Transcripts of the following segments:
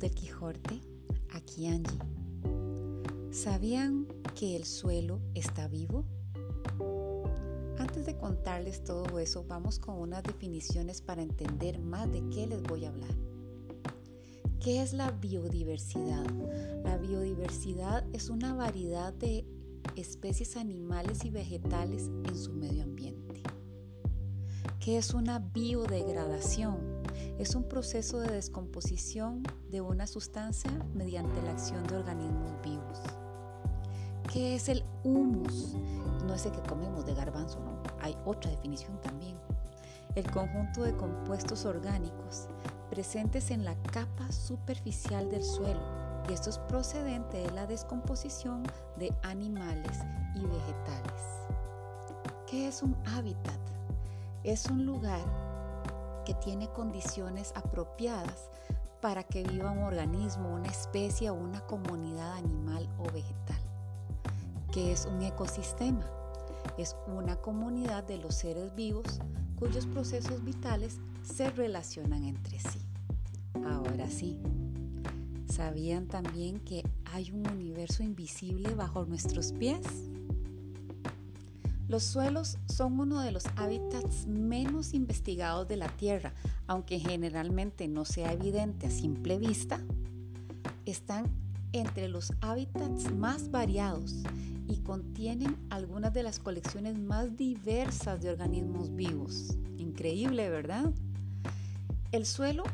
del Quijote, aquí Angie. ¿Sabían que el suelo está vivo? Antes de contarles todo eso, vamos con unas definiciones para entender más de qué les voy a hablar. ¿Qué es la biodiversidad? La biodiversidad es una variedad de especies animales y vegetales en su medio ambiente. ¿Qué es una biodegradación? Es un proceso de descomposición de una sustancia mediante la acción de organismos vivos. ¿Qué es el humus? No es el que comemos de garbanzo, no. Hay otra definición también. El conjunto de compuestos orgánicos presentes en la capa superficial del suelo y esto es procedente de la descomposición de animales y vegetales. ¿Qué es un hábitat? Es un lugar que tiene condiciones apropiadas para que viva un organismo, una especie o una comunidad animal o vegetal. ¿Qué es un ecosistema? Es una comunidad de los seres vivos cuyos procesos vitales se relacionan entre sí. Ahora sí, ¿sabían también que hay un universo invisible bajo nuestros pies? Los suelos son uno de los hábitats menos investigados de la Tierra, aunque generalmente no sea evidente a simple vista. Están entre los hábitats más variados y contienen algunas de las colecciones más diversas de organismos vivos. Increíble, ¿verdad? El suelo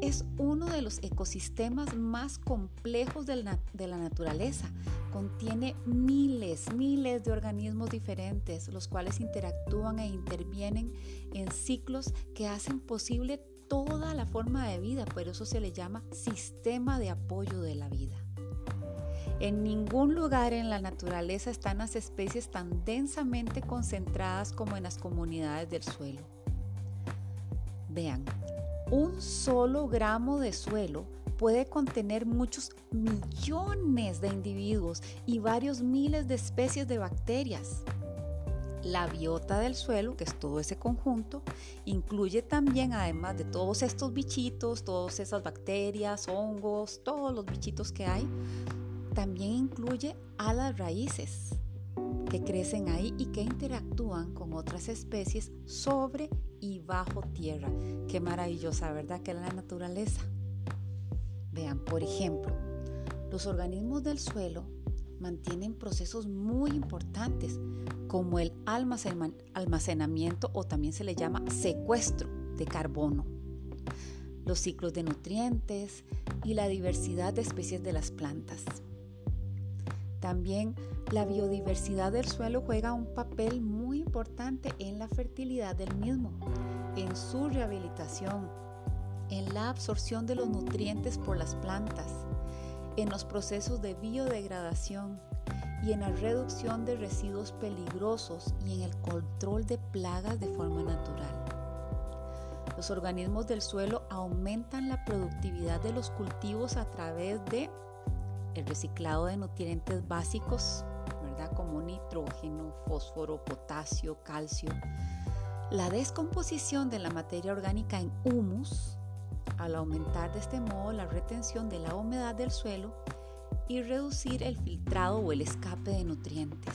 es uno de los ecosistemas más complejos de la, naturaleza. Contiene miles, miles de organismos diferentes, los cuales interactúan e intervienen en ciclos que hacen posible toda la forma de vida, por eso se le llama sistema de apoyo de la vida. En ningún lugar en la naturaleza están las especies tan densamente concentradas como en las comunidades del suelo. Vean, un solo gramo de suelo puede contener muchos millones de individuos y varios miles de especies de bacterias. La biota del suelo, que es todo ese conjunto, incluye también, además de todos estos bichitos, todas esas bacterias, hongos, todos los bichitos que hay, también incluye a las raíces que crecen ahí y que interactúan con otras especies sobre y bajo tierra. Qué maravillosa, ¿verdad? Que es la naturaleza. Vean, por ejemplo, los organismos del suelo mantienen procesos muy importantes como el almacenamiento o también se le llama secuestro de carbono, los ciclos de nutrientes y la diversidad de especies de las plantas. También la biodiversidad del suelo juega un papel muy importante en la fertilidad del mismo, en su rehabilitación, en la absorción de los nutrientes por las plantas, en los procesos de biodegradación y en la reducción de residuos peligrosos y en el control de plagas de forma natural. Los organismos del suelo aumentan la productividad de los cultivos a través de el reciclado de nutrientes básicos, Como nitrógeno, fósforo, potasio, calcio. La descomposición de la materia orgánica en humus, al aumentar de este modo la retención de la humedad del suelo y reducir el filtrado o el escape de nutrientes.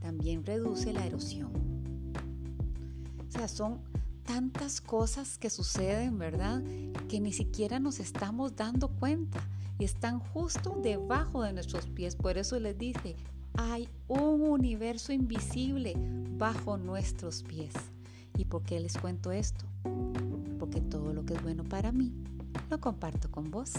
También reduce la erosión. O sea, son tantas cosas que suceden, ¿verdad? Que ni siquiera nos estamos dando cuenta y están justo debajo de nuestros pies. Por eso les dice, hay un universo invisible bajo nuestros pies. ¿Y por qué les cuento esto? Porque todo lo que es bueno para mí lo comparto con vos.